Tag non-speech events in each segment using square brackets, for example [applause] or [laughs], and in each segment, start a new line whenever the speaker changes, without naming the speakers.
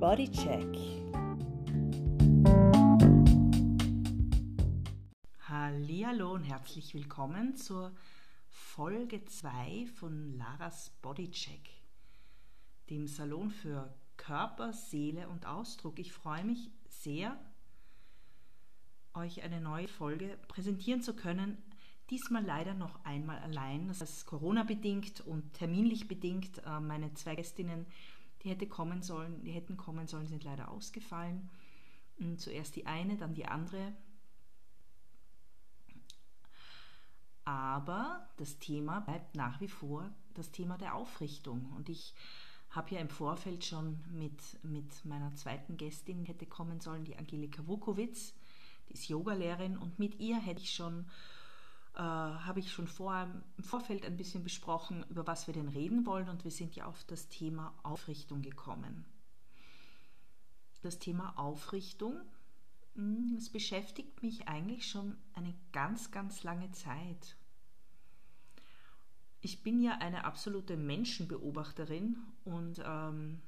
Bodycheck. Hallo und herzlich willkommen zur Folge 2 von Laras Bodycheck, dem Salon für Körper, Seele und Ausdruck. Ich freue mich sehr, euch eine neue Folge präsentieren zu können. Diesmal leider noch einmal allein. Das ist Corona-bedingt und terminlich bedingt. Äh, meine zwei Gästinnen, die hätte kommen sollen, die hätten kommen sollen, sind leider ausgefallen. Zuerst die eine, dann die andere. Aber das Thema bleibt nach wie vor das Thema der Aufrichtung. Und ich habe ja im Vorfeld schon mit, mit meiner zweiten Gästin hätte kommen sollen, die Angelika Wukowitz, die ist Yogalehrerin und mit ihr hätte ich schon äh, habe ich schon vor, im Vorfeld ein bisschen besprochen, über was wir denn reden wollen und wir sind ja auf das Thema Aufrichtung gekommen. Das Thema Aufrichtung, hm, das beschäftigt mich eigentlich schon eine ganz, ganz lange Zeit. Ich bin ja eine absolute Menschenbeobachterin und ähm,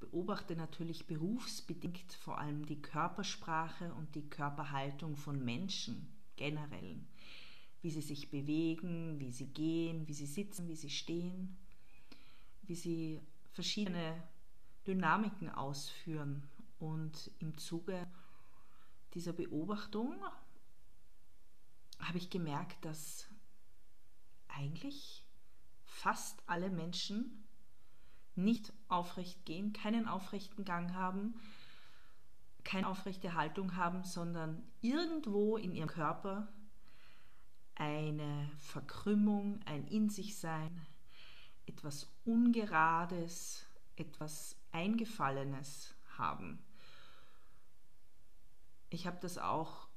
beobachte natürlich berufsbedingt vor allem die Körpersprache und die Körperhaltung von Menschen generell. Wie sie sich bewegen, wie sie gehen, wie sie sitzen, wie sie stehen, wie sie verschiedene Dynamiken ausführen. Und im Zuge dieser Beobachtung habe ich gemerkt, dass eigentlich fast alle Menschen nicht aufrecht gehen, keinen aufrechten Gang haben, keine aufrechte Haltung haben, sondern irgendwo in ihrem Körper eine Verkrümmung, ein In sich sein, etwas Ungerades, etwas Eingefallenes haben. Ich habe das auch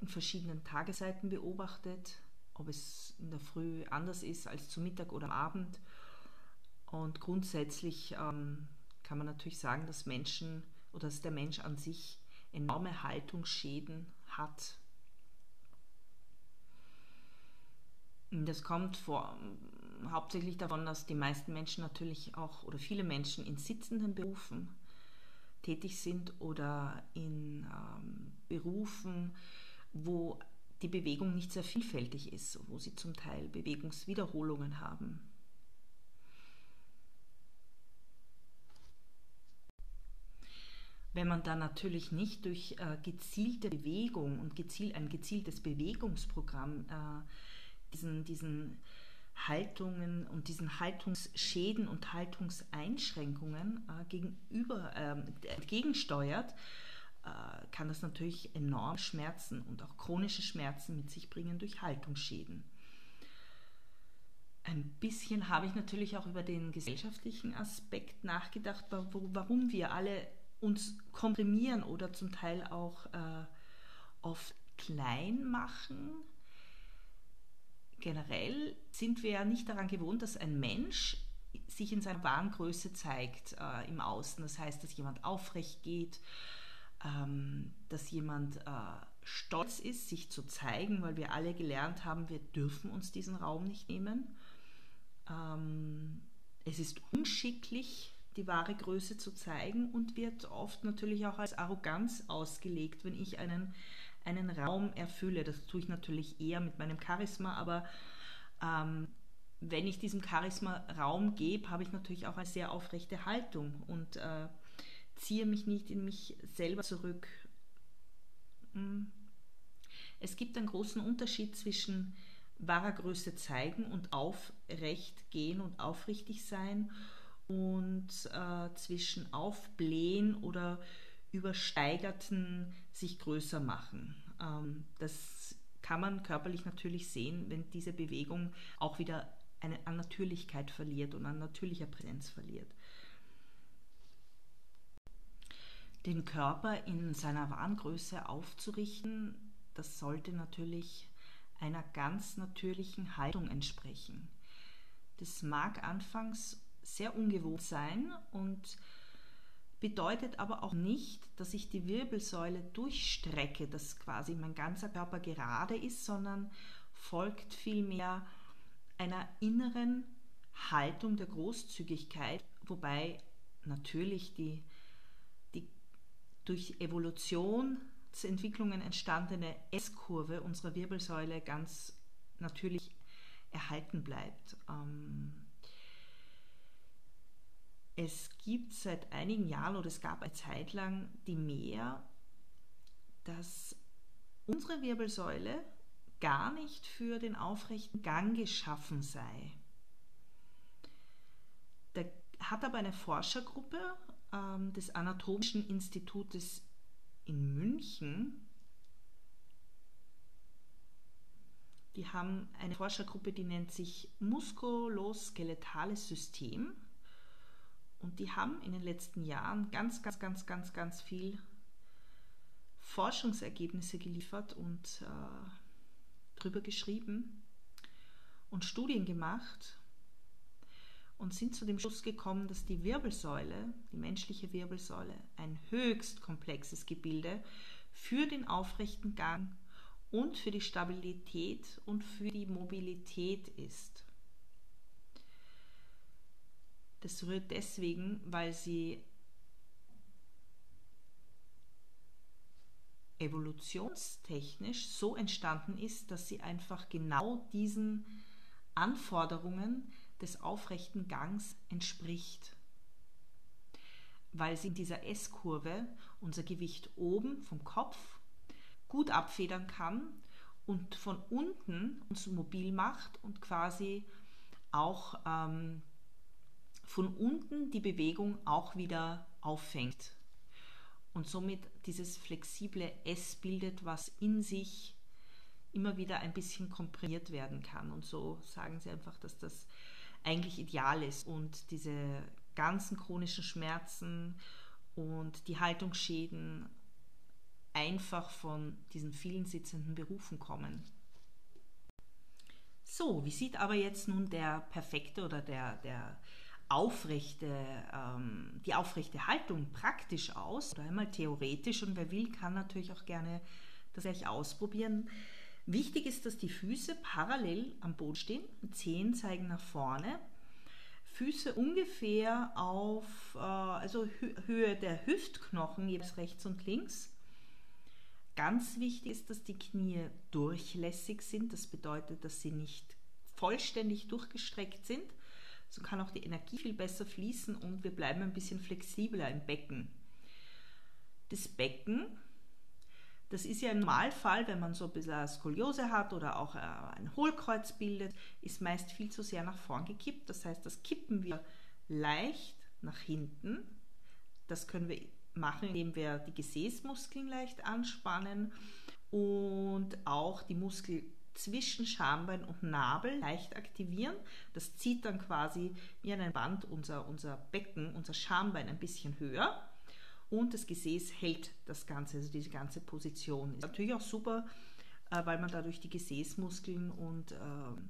in verschiedenen Tageszeiten beobachtet, ob es in der Früh anders ist als zu Mittag oder am Abend und grundsätzlich ähm, kann man natürlich sagen, dass Menschen oder dass der Mensch an sich enorme Haltungsschäden hat. Das kommt vor, hauptsächlich davon, dass die meisten Menschen natürlich auch oder viele Menschen in sitzenden Berufen tätig sind oder in ähm, Berufen, wo die Bewegung nicht sehr vielfältig ist, wo sie zum Teil Bewegungswiederholungen haben. Wenn man dann natürlich nicht durch äh, gezielte Bewegung und gezielt, ein gezieltes Bewegungsprogramm äh, diesen, diesen Haltungen und diesen Haltungsschäden und Haltungseinschränkungen äh, gegenüber, ähm, entgegensteuert, äh, kann das natürlich enorm Schmerzen und auch chronische Schmerzen mit sich bringen durch Haltungsschäden. Ein bisschen habe ich natürlich auch über den gesellschaftlichen Aspekt nachgedacht, warum wir alle uns komprimieren oder zum Teil auch äh, oft klein machen. Generell sind wir ja nicht daran gewohnt, dass ein Mensch sich in seiner wahren Größe zeigt äh, im Außen. Das heißt, dass jemand aufrecht geht, ähm, dass jemand äh, stolz ist, sich zu zeigen, weil wir alle gelernt haben, wir dürfen uns diesen Raum nicht nehmen. Ähm, es ist unschicklich, die wahre Größe zu zeigen und wird oft natürlich auch als Arroganz ausgelegt, wenn ich einen, einen Raum erfülle. Das tue ich natürlich eher mit meinem Charisma, aber ähm, wenn ich diesem Charisma Raum gebe, habe ich natürlich auch eine sehr aufrechte Haltung und äh, ziehe mich nicht in mich selber zurück. Hm. Es gibt einen großen Unterschied zwischen wahrer Größe zeigen und aufrecht gehen und aufrichtig sein und äh, zwischen Aufblähen oder übersteigerten sich größer machen. Ähm, das kann man körperlich natürlich sehen, wenn diese Bewegung auch wieder eine, an Natürlichkeit verliert und an natürlicher Präsenz verliert. Den Körper in seiner wahren Größe aufzurichten, das sollte natürlich einer ganz natürlichen Haltung entsprechen. Das mag anfangs sehr ungewohnt sein und bedeutet aber auch nicht, dass ich die Wirbelsäule durchstrecke, dass quasi mein ganzer Körper gerade ist, sondern folgt vielmehr einer inneren Haltung der Großzügigkeit, wobei natürlich die durch Evolutionsentwicklungen entstandene S-Kurve unserer Wirbelsäule ganz natürlich erhalten bleibt. Ähm, es gibt seit einigen Jahren oder es gab eine Zeit lang die Mehr, dass unsere Wirbelsäule gar nicht für den aufrechten Gang geschaffen sei. Da hat aber eine Forschergruppe ähm, des Anatomischen Institutes in München, die haben eine Forschergruppe, die nennt sich Muskuloskeletales System. Und die haben in den letzten Jahren ganz, ganz, ganz, ganz, ganz viel Forschungsergebnisse geliefert und äh, drüber geschrieben und Studien gemacht und sind zu dem Schluss gekommen, dass die Wirbelsäule, die menschliche Wirbelsäule, ein höchst komplexes Gebilde für den aufrechten Gang und für die Stabilität und für die Mobilität ist. Das rührt deswegen, weil sie evolutionstechnisch so entstanden ist, dass sie einfach genau diesen Anforderungen des aufrechten Gangs entspricht. Weil sie in dieser S-Kurve unser Gewicht oben vom Kopf gut abfedern kann und von unten uns mobil macht und quasi auch ähm, von unten die Bewegung auch wieder auffängt und somit dieses flexible S bildet, was in sich immer wieder ein bisschen komprimiert werden kann. Und so sagen sie einfach, dass das eigentlich ideal ist und diese ganzen chronischen Schmerzen und die Haltungsschäden einfach von diesen vielen sitzenden Berufen kommen. So, wie sieht aber jetzt nun der perfekte oder der, der aufrechte, ähm, die aufrechte Haltung praktisch aus oder einmal theoretisch und wer will, kann natürlich auch gerne das gleich ausprobieren. Wichtig ist, dass die Füße parallel am Boden stehen, Zehen zeigen nach vorne, Füße ungefähr auf äh, also Höhe der Hüftknochen, jeweils rechts und links. Ganz wichtig ist, dass die Knie durchlässig sind. Das bedeutet, dass sie nicht vollständig durchgestreckt sind, so kann auch die Energie viel besser fließen und wir bleiben ein bisschen flexibler im Becken. Das Becken, das ist ja im Normalfall, wenn man so ein bisschen Skoliose hat oder auch ein Hohlkreuz bildet, ist meist viel zu sehr nach vorn gekippt. Das heißt, das kippen wir leicht nach hinten. Das können wir machen, indem wir die Gesäßmuskeln leicht anspannen und auch die Muskeln zwischen Schambein und Nabel leicht aktivieren. Das zieht dann quasi wie ein Band unser, unser Becken, unser Schambein ein bisschen höher. Und das Gesäß hält das Ganze, also diese ganze Position. Ist natürlich auch super, äh, weil man dadurch die Gesäßmuskeln und ähm,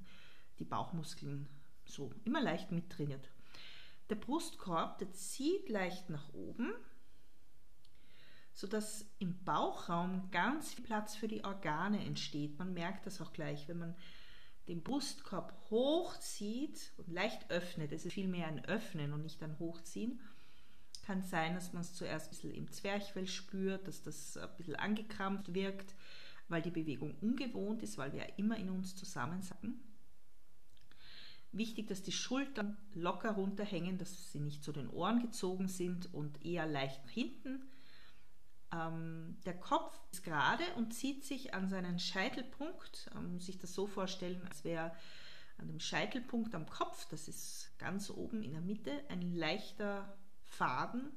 die Bauchmuskeln so immer leicht mittrainiert. Der Brustkorb, der zieht leicht nach oben sodass im Bauchraum ganz viel Platz für die Organe entsteht. Man merkt das auch gleich, wenn man den Brustkorb hochzieht und leicht öffnet, es ist vielmehr ein Öffnen und nicht ein Hochziehen, kann sein, dass man es zuerst ein bisschen im Zwerchfell spürt, dass das ein bisschen angekrampft wirkt, weil die Bewegung ungewohnt ist, weil wir ja immer in uns zusammensacken. Wichtig, dass die Schultern locker runterhängen, dass sie nicht zu den Ohren gezogen sind und eher leicht nach hinten ähm, der Kopf ist gerade und zieht sich an seinen Scheitelpunkt. Man muss sich das so vorstellen, als wäre an dem Scheitelpunkt am Kopf, das ist ganz oben in der Mitte, ein leichter Faden,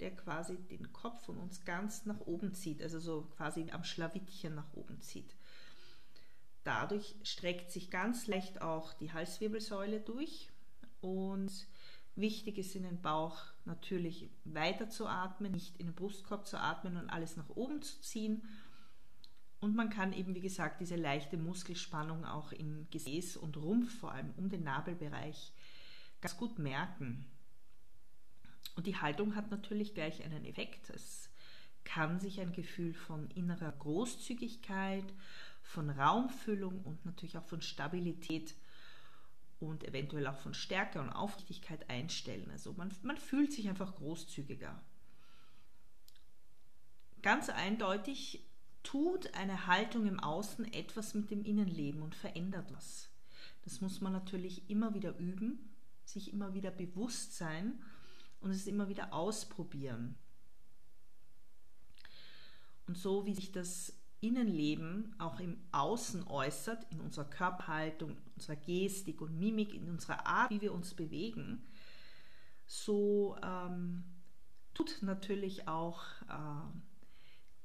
der quasi den Kopf von uns ganz nach oben zieht, also so quasi am Schlawittchen nach oben zieht. Dadurch streckt sich ganz leicht auch die Halswirbelsäule durch und Wichtig ist in den Bauch natürlich weiter zu atmen, nicht in den Brustkorb zu atmen und alles nach oben zu ziehen. Und man kann eben, wie gesagt, diese leichte Muskelspannung auch im Gesäß und Rumpf, vor allem um den Nabelbereich, ganz gut merken. Und die Haltung hat natürlich gleich einen Effekt. Es kann sich ein Gefühl von innerer Großzügigkeit, von Raumfüllung und natürlich auch von Stabilität und eventuell auch von Stärke und Aufrichtigkeit einstellen. Also man, man fühlt sich einfach großzügiger. ganz eindeutig tut eine Haltung im Außen etwas mit dem Innenleben und verändert was. Das muss man natürlich immer wieder üben, sich immer wieder bewusst sein und es immer wieder ausprobieren. Und so wie sich das Innenleben auch im Außen äußert, in unserer Körperhaltung, unserer Gestik und Mimik, in unserer Art, wie wir uns bewegen, so ähm, tut natürlich auch äh,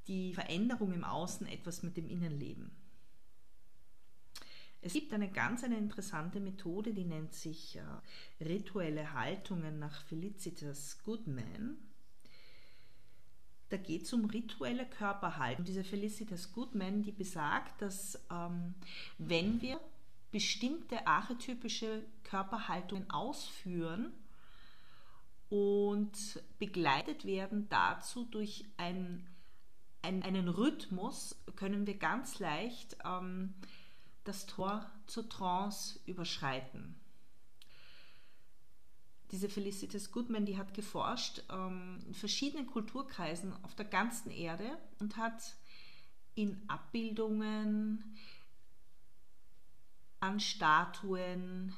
die Veränderung im Außen etwas mit dem Innenleben. Es gibt eine ganz eine interessante Methode, die nennt sich äh, rituelle Haltungen nach Felicitas Goodman. Da geht es um rituelle Körperhaltung. Diese Felicitas Goodman, die besagt, dass ähm, wenn wir bestimmte archetypische Körperhaltungen ausführen und begleitet werden dazu durch ein, ein, einen Rhythmus, können wir ganz leicht ähm, das Tor zur Trance überschreiten. Diese Felicitas Goodman, die hat geforscht ähm, in verschiedenen Kulturkreisen auf der ganzen Erde und hat in Abbildungen, an Statuen,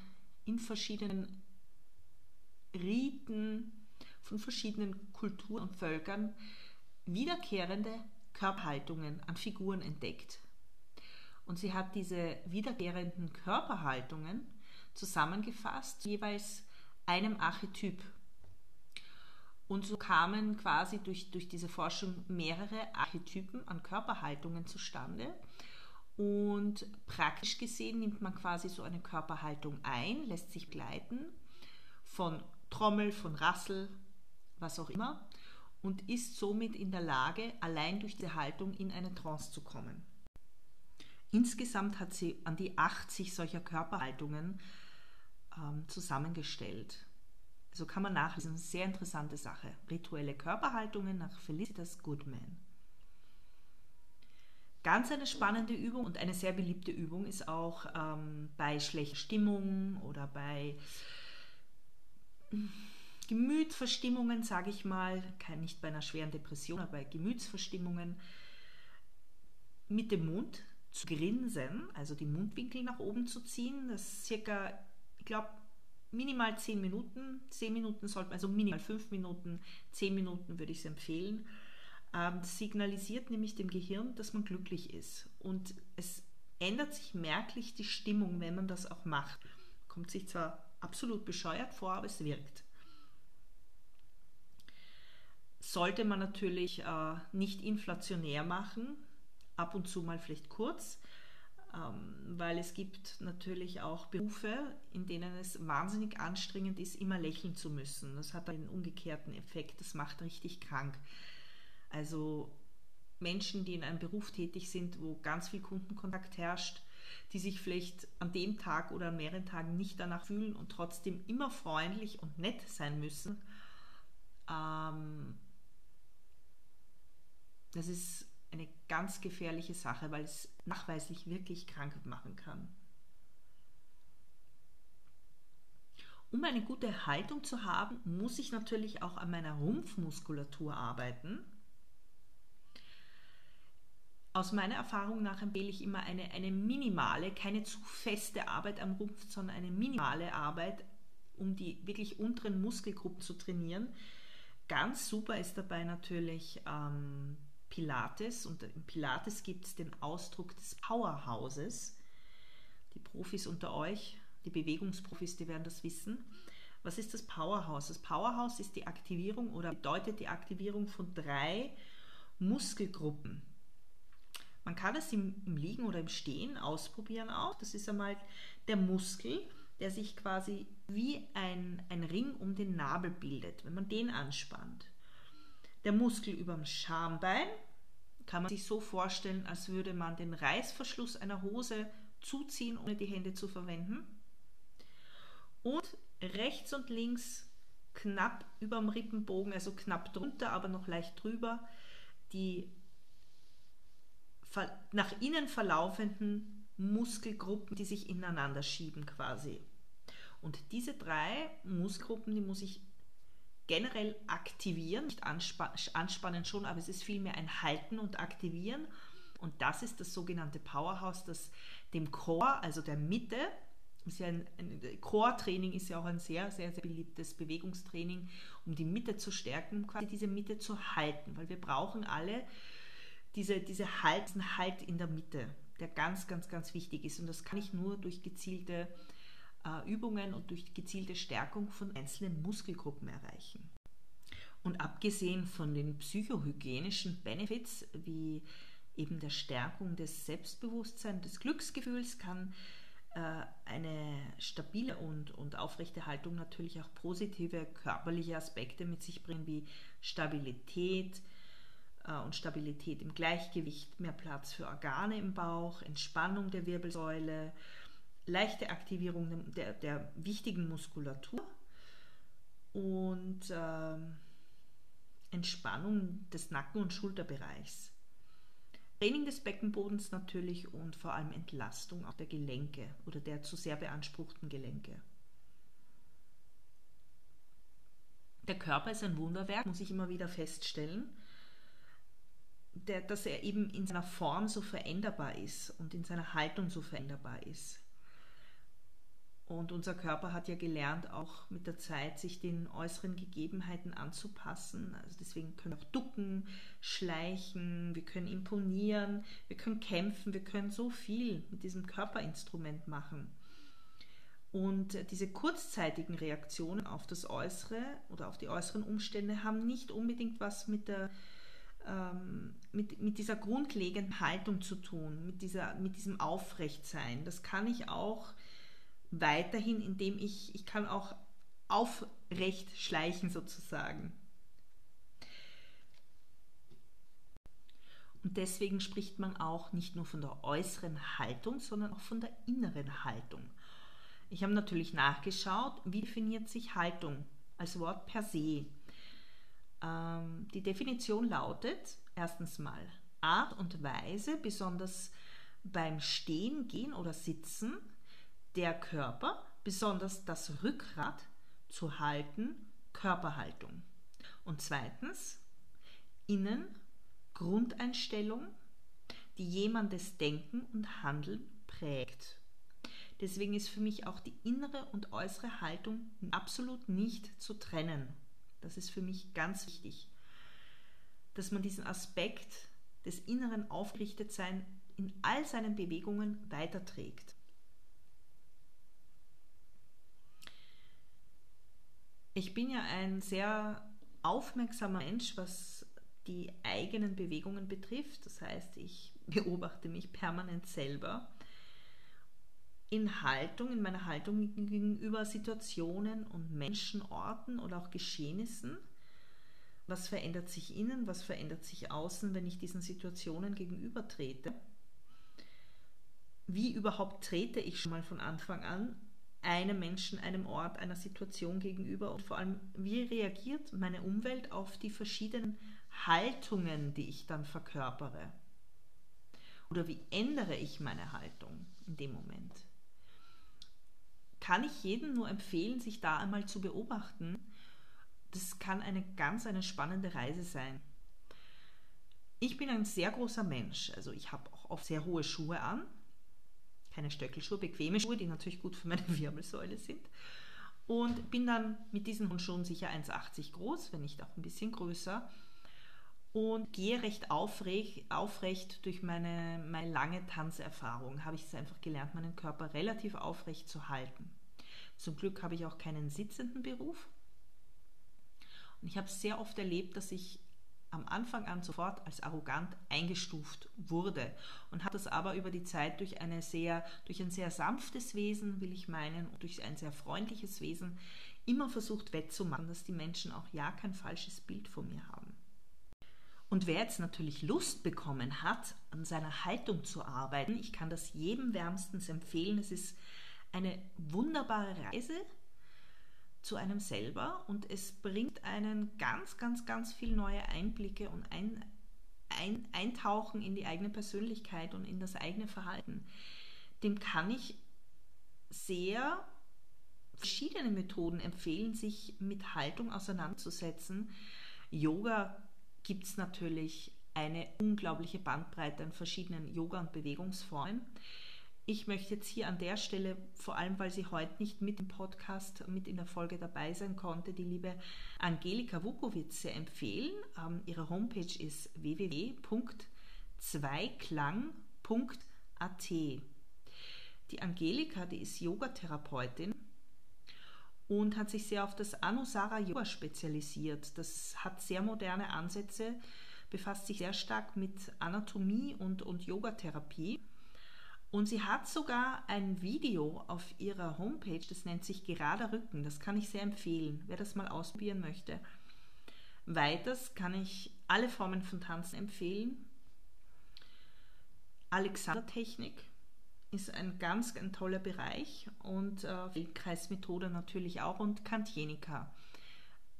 in verschiedenen Riten von verschiedenen Kulturen und Völkern wiederkehrende Körperhaltungen an Figuren entdeckt. Und sie hat diese wiederkehrenden Körperhaltungen zusammengefasst, jeweils einem Archetyp. Und so kamen quasi durch, durch diese Forschung mehrere Archetypen an Körperhaltungen zustande. Und praktisch gesehen nimmt man quasi so eine Körperhaltung ein, lässt sich gleiten von Trommel, von Rassel, was auch immer, und ist somit in der Lage, allein durch diese Haltung in eine Trance zu kommen. Insgesamt hat sie an die 80 solcher Körperhaltungen ähm, zusammengestellt. So kann man nachlesen. Sehr interessante Sache. Rituelle Körperhaltungen nach Felicitas Goodman. Ganz eine spannende Übung und eine sehr beliebte Übung ist auch ähm, bei schlechter Stimmung oder bei Gemütsverstimmungen, sage ich mal, kein, nicht bei einer schweren Depression, aber bei Gemütsverstimmungen mit dem Mund zu grinsen, also die Mundwinkel nach oben zu ziehen. Das circa, ich glaube, minimal 10 Minuten. 10 Minuten sollte man, also minimal 5 Minuten, 10 Minuten würde ich es empfehlen. Ähm, signalisiert nämlich dem Gehirn, dass man glücklich ist. Und es ändert sich merklich die Stimmung, wenn man das auch macht. Kommt sich zwar absolut bescheuert vor, aber es wirkt. Sollte man natürlich äh, nicht inflationär machen, ab und zu mal vielleicht kurz, weil es gibt natürlich auch Berufe, in denen es wahnsinnig anstrengend ist, immer lächeln zu müssen. Das hat einen umgekehrten Effekt, das macht richtig krank. Also Menschen, die in einem Beruf tätig sind, wo ganz viel Kundenkontakt herrscht, die sich vielleicht an dem Tag oder an mehreren Tagen nicht danach fühlen und trotzdem immer freundlich und nett sein müssen, ähm, das ist eine ganz gefährliche Sache, weil es nachweislich wirklich krank machen kann. Um eine gute Haltung zu haben, muss ich natürlich auch an meiner Rumpfmuskulatur arbeiten. Aus meiner Erfahrung nach empfehle ich immer eine, eine minimale, keine zu feste Arbeit am Rumpf, sondern eine minimale Arbeit, um die wirklich unteren Muskelgruppen zu trainieren. Ganz super ist dabei natürlich ähm, Pilates und im Pilates gibt es den Ausdruck des Powerhouses. Die Profis unter euch, die Bewegungsprofis, die werden das wissen. Was ist das Powerhouse? Das Powerhouse ist die Aktivierung oder bedeutet die Aktivierung von drei Muskelgruppen. Man kann es im, Liegen oder im Stehen ausprobieren auch. Das ist einmal der Muskel, der sich quasi wie ein, ein Ring um den Nabel bildet, wenn man den anspannt. Der Muskel über dem Schambein kann man sich so vorstellen, als würde man den Reißverschluss einer Hose zuziehen, ohne die Hände zu verwenden. Und rechts und links knapp über dem Rippenbogen, also knapp drunter, aber noch leicht drüber, die nach innen verlaufenden Muskelgruppen, die sich ineinander schieben quasi. Und diese drei Muskelgruppen, die muss ich generell aktivieren, nicht anspannen schon, aber es ist vielmehr ein Halten und Aktivieren. Und das ist das sogenannte Powerhouse, das dem Core, also der Mitte, ist ja ein, ein Core-Training ist ja auch ein sehr, sehr, sehr beliebtes Bewegungstraining, um die Mitte zu stärken, quasi diese Mitte zu halten, weil wir brauchen alle diese, diese halt, Halt in der Mitte, der ganz, ganz, ganz wichtig ist. Und das kann ich nur durch gezielte Übungen und durch gezielte Stärkung von einzelnen Muskelgruppen erreichen. Und abgesehen von den psychohygienischen Benefits, wie eben der Stärkung des Selbstbewusstseins, des Glücksgefühls, kann äh, eine stabile und, und aufrechte Haltung natürlich auch positive körperliche Aspekte mit sich bringen, wie Stabilität äh, und Stabilität im Gleichgewicht, mehr Platz für Organe im Bauch, Entspannung der Wirbelsäule, leichte Aktivierung der, der wichtigen Muskulatur und äh, Entspannung des Nacken- und Schulterbereichs. Training des Beckenbodens natürlich und vor allem Entlastung auch der Gelenke oder der zu sehr beanspruchten Gelenke. Der Körper ist ein Wunderwerk, muss ich immer wieder feststellen, der, dass er eben in seiner Form so veränderbar ist und in seiner Haltung so veränderbar ist. Und unser Körper hat ja gelernt, auch mit der Zeit sich den äußeren Gegebenheiten anzupassen. Also deswegen können wir auch ducken, schleichen, wir können imponieren, wir können kämpfen, wir können so viel mit diesem Körperinstrument machen. Und diese kurzzeitigen Reaktionen auf das Äußere oder auf die äußeren Umstände haben nicht unbedingt was mit der ähm, mit, mit dieser grundlegenden Haltung zu tun, mit, dieser, mit diesem Aufrechtsein. Das kann ich auch weiterhin, indem ich, ich kann auch aufrecht schleichen sozusagen. Und deswegen spricht man auch nicht nur von der äußeren Haltung, sondern auch von der inneren Haltung. Ich habe natürlich nachgeschaut, wie definiert sich Haltung als Wort per se. Ähm, die Definition lautet erstens mal Art und Weise, besonders beim Stehen, Gehen oder Sitzen, der Körper, besonders das Rückgrat, zu halten, Körperhaltung. Und zweitens, innen Grundeinstellung, die jemandes Denken und Handeln prägt. Deswegen ist für mich auch die innere und äußere Haltung absolut nicht zu trennen. Das ist für mich ganz wichtig, dass man diesen Aspekt des inneren Aufgerichtetseins in all seinen Bewegungen weiterträgt. Ich bin ja ein sehr aufmerksamer Mensch, was die eigenen Bewegungen betrifft. Das heißt, ich [laughs] beobachte mich permanent selber in Haltung, in meiner Haltung gegenüber Situationen und Menschen, Orten oder auch Geschehnissen. Was verändert sich innen, was verändert sich außen, wenn ich diesen Situationen gegenüber trete? Wie überhaupt trete ich schon mal von Anfang an einem Menschen, einem Ort, einer Situation gegenüber und vor allem, wie reagiert meine Umwelt auf die verschiedenen Haltungen, die ich dann verkörpere? Oder wie ändere ich meine Haltung in dem Moment? Kann ich jedem nur empfehlen, sich da einmal zu beobachten. Das kann eine ganz eine spannende Reise sein. Ich bin ein sehr großer Mensch, also ich habe auch oft sehr hohe Schuhe an, keine Stöckelschuhe, bequeme Schuhe, die natürlich gut für meine [laughs] Wirbelsäule sind. Und bin dann mit diesen Schuhen sicher 1,80 groß, wenn nicht auch ein bisschen größer. Und gehe recht aufrecht, aufrecht durch meine, meine lange Tanzerfahrung. Habe ich es einfach gelernt, meinen Körper relativ aufrecht zu halten. Zum Glück habe ich auch keinen sitzenden Beruf. Und ich habe sehr oft erlebt, dass ich am Anfang an sofort als arrogant eingestuft wurde und habe das aber über die Zeit durch, eine sehr, durch ein sehr sanftes Wesen, will ich meinen, und durch ein sehr freundliches Wesen immer versucht wettzumachen, dass die Menschen auch ja kein falsches Bild von mir haben. Und wer jetzt natürlich Lust bekommen hat, an seiner Haltung zu arbeiten, ich kann das jedem wärmstens empfehlen. Es ist eine wunderbare Reise, zu einem selber und es bringt einen ganz, ganz, ganz viel neue Einblicke und ein, ein, Eintauchen in die eigene Persönlichkeit und in das eigene Verhalten. Dem kann ich sehr Verschiedene Methoden empfehlen, sich mit Haltung auseinanderzusetzen. Yoga gibt es natürlich eine unglaubliche Bandbreite an verschiedenen Yoga- und Bewegungsformen. Ich möchte jetzt hier an der Stelle, vor allem weil sie heute nicht mit dem Podcast, mit in der Folge dabei sein konnte, die liebe Angelika Wukowitz empfehlen. Ähm, ihre Homepage ist www.zweiklang.at. Die Angelika, die ist Yogatherapeutin und hat sich sehr auf das Anusara Yoga spezialisiert. Das hat sehr moderne Ansätze, befasst sich sehr stark mit Anatomie und, und Yogatherapie. Und sie hat sogar ein Video auf ihrer Homepage, das nennt sich Gerader Rücken. Das kann ich sehr empfehlen, wer das mal ausprobieren möchte. Weiters kann ich alle Formen von Tanzen empfehlen. Alexander-Technik ist ein ganz ein toller Bereich und äh, Kreismethode natürlich auch und Kantienika.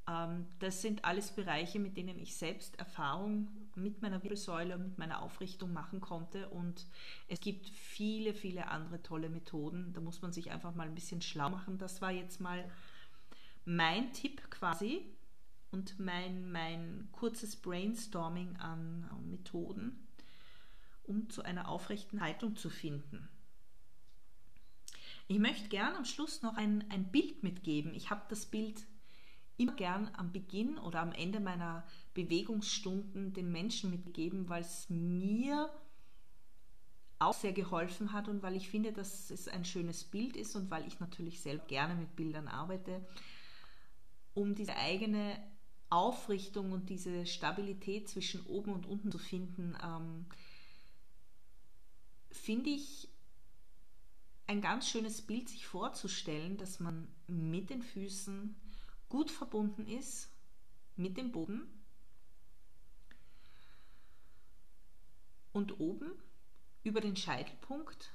Ähm, das sind alles Bereiche, mit denen ich selbst Erfahrung mit meiner Wirbelsäule und mit meiner Aufrichtung machen konnte und es gibt viele, viele andere tolle Methoden. Da muss man sich einfach mal ein bisschen schlau machen. Das war jetzt mal mein Tipp quasi und mein, mein kurzes Brainstorming an Methoden, um zu einer aufrechten Haltung zu finden. Ich möchte gern am Schluss noch ein, ein Bild mitgeben. Ich habe das Bild immer gern am Beginn oder am Ende meiner Bewegungsstunden den Menschen mitgegeben, weil es mir auch sehr geholfen hat und weil ich finde, dass es ein schönes Bild ist und weil ich natürlich selber gerne mit Bildern arbeite, um diese eigene Aufrichtung und diese Stabilität zwischen oben und unten zu finden, ähm, finde ich ein ganz schönes Bild, sich vorzustellen, dass man mit den Füßen gut verbunden ist mit dem Boden und oben über den Scheitelpunkt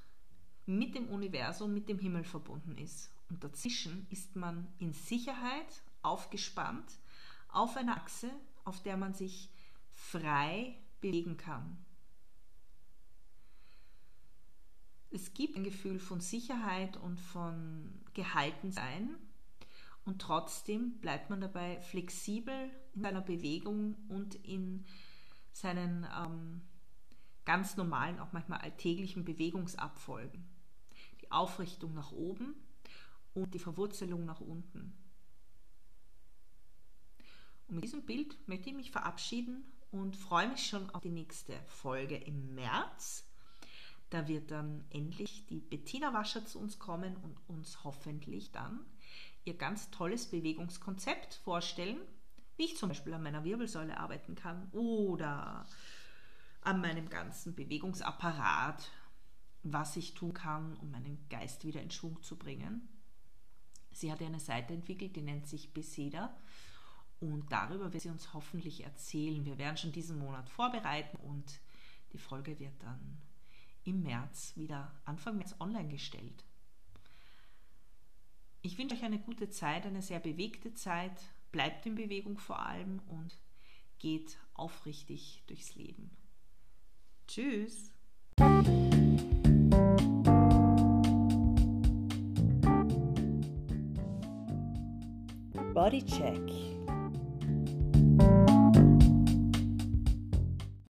mit dem Universum, mit dem Himmel verbunden ist. Und dazwischen ist man in Sicherheit aufgespannt auf einer Achse, auf der man sich frei bewegen kann. Es gibt ein Gefühl von Sicherheit und von Gehaltensein und trotzdem bleibt man dabei flexibel in seiner Bewegung und in seinen ähm, ganz normalen, auch manchmal alltäglichen Bewegungsabfolgen. Die Aufrichtung nach oben und die Verwurzelung nach unten. Und mit diesem Bild möchte ich mich verabschieden und freue mich schon auf die nächste Folge im März. Da wird dann endlich die Bettina Wascher zu uns kommen und uns hoffentlich dann ihr ganz tolles Bewegungskonzept vorstellen, wie ich zum Beispiel an meiner Wirbelsäule arbeiten kann oder an meinem ganzen Bewegungsapparat, was ich tun kann, um meinen Geist wieder in Schwung zu bringen. Sie hat eine Seite entwickelt, die nennt sich Beseda und darüber wird sie uns hoffentlich erzählen. Wir werden schon diesen Monat vorbereiten und die Folge wird dann im März wieder Anfang März online gestellt. Ich wünsche euch eine gute Zeit, eine sehr bewegte Zeit. Bleibt in Bewegung vor allem und geht aufrichtig durchs Leben. Tschüss! Bodycheck